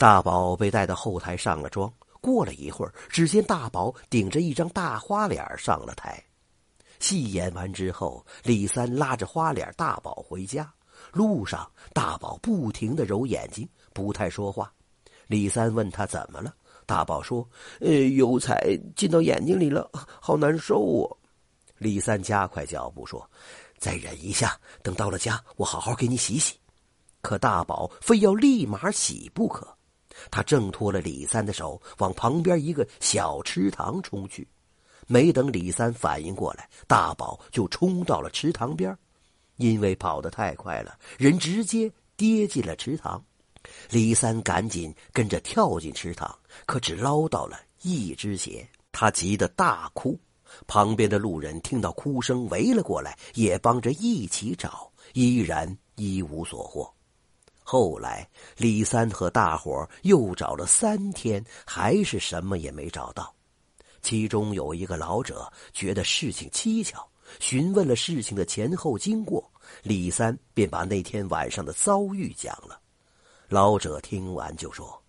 大宝被带到后台上了妆。过了一会儿，只见大宝顶着一张大花脸上了台。戏演完之后，李三拉着花脸大宝回家。路上，大宝不停的揉眼睛，不太说话。李三问他怎么了，大宝说：“呃，油彩进到眼睛里了，好难受啊。”李三加快脚步说：“再忍一下，等到了家，我好好给你洗洗。”可大宝非要立马洗不可。他挣脱了李三的手，往旁边一个小池塘冲去。没等李三反应过来，大宝就冲到了池塘边。因为跑得太快了，人直接跌进了池塘。李三赶紧跟着跳进池塘，可只捞到了一只鞋。他急得大哭。旁边的路人听到哭声，围了过来，也帮着一起找，依然一无所获。后来，李三和大伙又找了三天，还是什么也没找到。其中有一个老者觉得事情蹊跷，询问了事情的前后经过，李三便把那天晚上的遭遇讲了。老者听完就说：“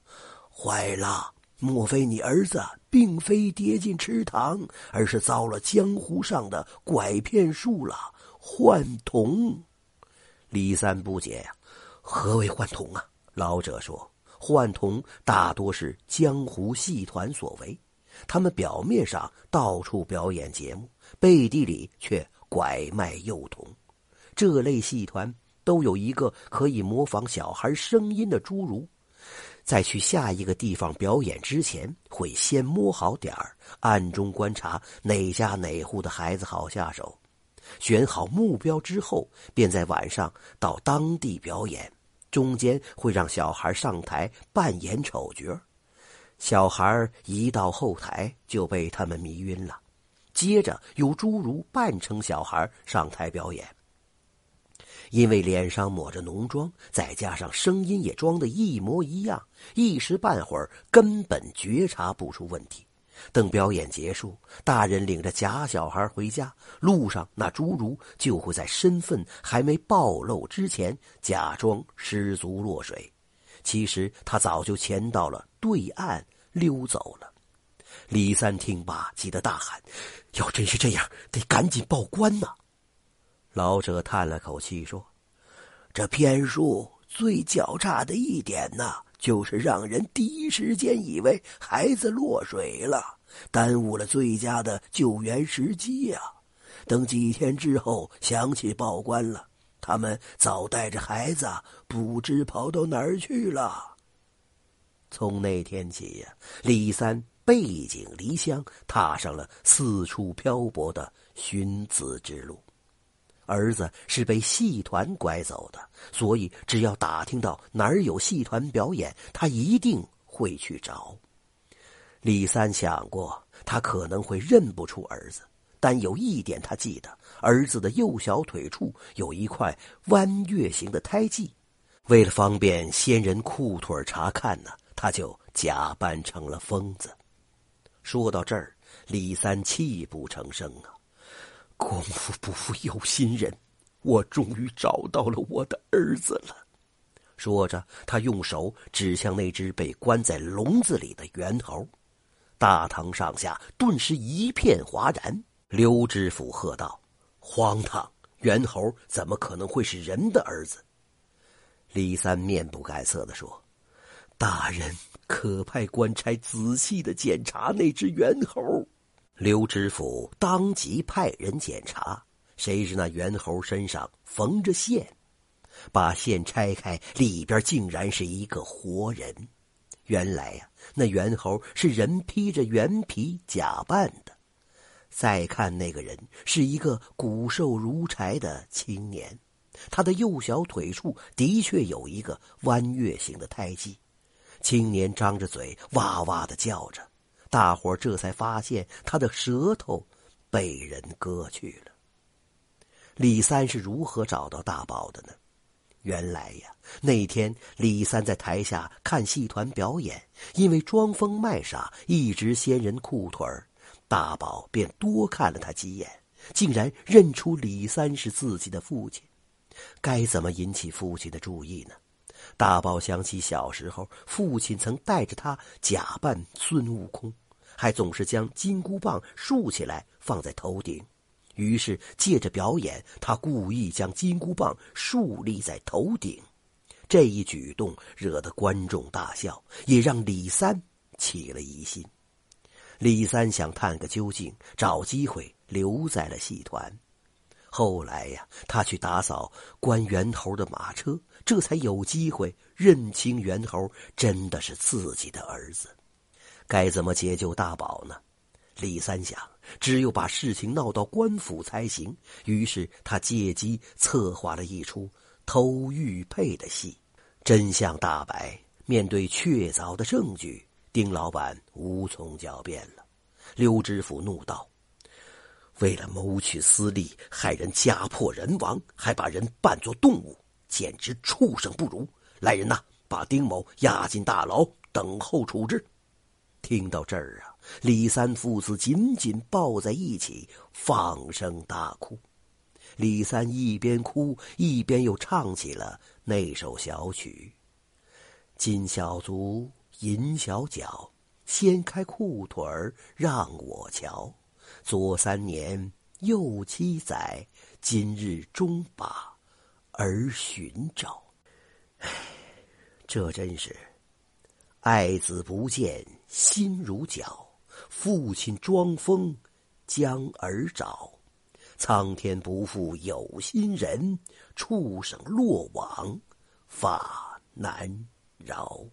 坏了，莫非你儿子并非跌进池塘，而是遭了江湖上的拐骗术了？幻童。”李三不解呀。何为幻童啊？老者说：“幻童大多是江湖戏团所为，他们表面上到处表演节目，背地里却拐卖幼童。这类戏团都有一个可以模仿小孩声音的侏儒，在去下一个地方表演之前，会先摸好点儿，暗中观察哪家哪户的孩子好下手。”选好目标之后，便在晚上到当地表演，中间会让小孩上台扮演丑角。小孩一到后台就被他们迷晕了，接着有侏儒扮成小孩上台表演。因为脸上抹着浓妆，再加上声音也装的一模一样，一时半会儿根本觉察不出问题。等表演结束，大人领着假小孩回家，路上那侏儒就会在身份还没暴露之前假装失足落水，其实他早就潜到了对岸溜走了。李三听罢，急得大喊：“要真是这样，得赶紧报官呐！”老者叹了口气说：“这骗术最狡诈的一点呢。”就是让人第一时间以为孩子落水了，耽误了最佳的救援时机呀！等几天之后想起报官了，他们早带着孩子不知跑到哪儿去了。从那天起呀，李三背井离乡，踏上了四处漂泊的寻子之路。儿子是被戏团拐走的，所以只要打听到哪儿有戏团表演，他一定会去找。李三想过，他可能会认不出儿子，但有一点他记得：儿子的右小腿处有一块弯月形的胎记。为了方便仙人裤腿查看呢，他就假扮成了疯子。说到这儿，李三泣不成声啊。功夫不负有心人，我终于找到了我的儿子了。说着，他用手指向那只被关在笼子里的猿猴，大堂上下顿时一片哗然。刘知府喝道：“荒唐！猿猴怎么可能会是人的儿子？”李三面不改色的说：“大人可派官差仔细的检查那只猿猴。”刘知府当即派人检查，谁知那猿猴身上缝着线，把线拆开，里边竟然是一个活人。原来呀，那猿猴是人披着猿皮假扮的。再看那个人，是一个骨瘦如柴的青年，他的右小腿处的确有一个弯月形的胎记。青年张着嘴，哇哇的叫着。大伙这才发现他的舌头被人割去了。李三是如何找到大宝的呢？原来呀，那天李三在台下看戏团表演，因为装疯卖傻，一直掀人裤腿儿大宝便多看了他几眼，竟然认出李三是自己的父亲。该怎么引起父亲的注意呢？大宝想起小时候，父亲曾带着他假扮孙悟空，还总是将金箍棒竖起来放在头顶。于是借着表演，他故意将金箍棒竖立在头顶。这一举动惹得观众大笑，也让李三起了疑心。李三想探个究竟，找机会留在了戏团。后来呀，他去打扫关猿猴的马车。这才有机会认清猿猴真的是自己的儿子，该怎么解救大宝呢？李三想，只有把事情闹到官府才行。于是他借机策划了一出偷玉佩的戏。真相大白，面对确凿的证据，丁老板无从狡辩了。刘知府怒道：“为了谋取私利，害人家破人亡，还把人扮作动物。”简直畜生不如！来人呐，把丁某押进大牢，等候处置。听到这儿啊，李三父子紧紧抱在一起，放声大哭。李三一边哭，一边又唱起了那首小曲：“金小足，银小脚，掀开裤腿儿让我瞧。左三年，右七载，今日终把。”而寻找，唉，这真是爱子不见心如绞，父亲装疯将儿找，苍天不负有心人，畜生落网法难饶。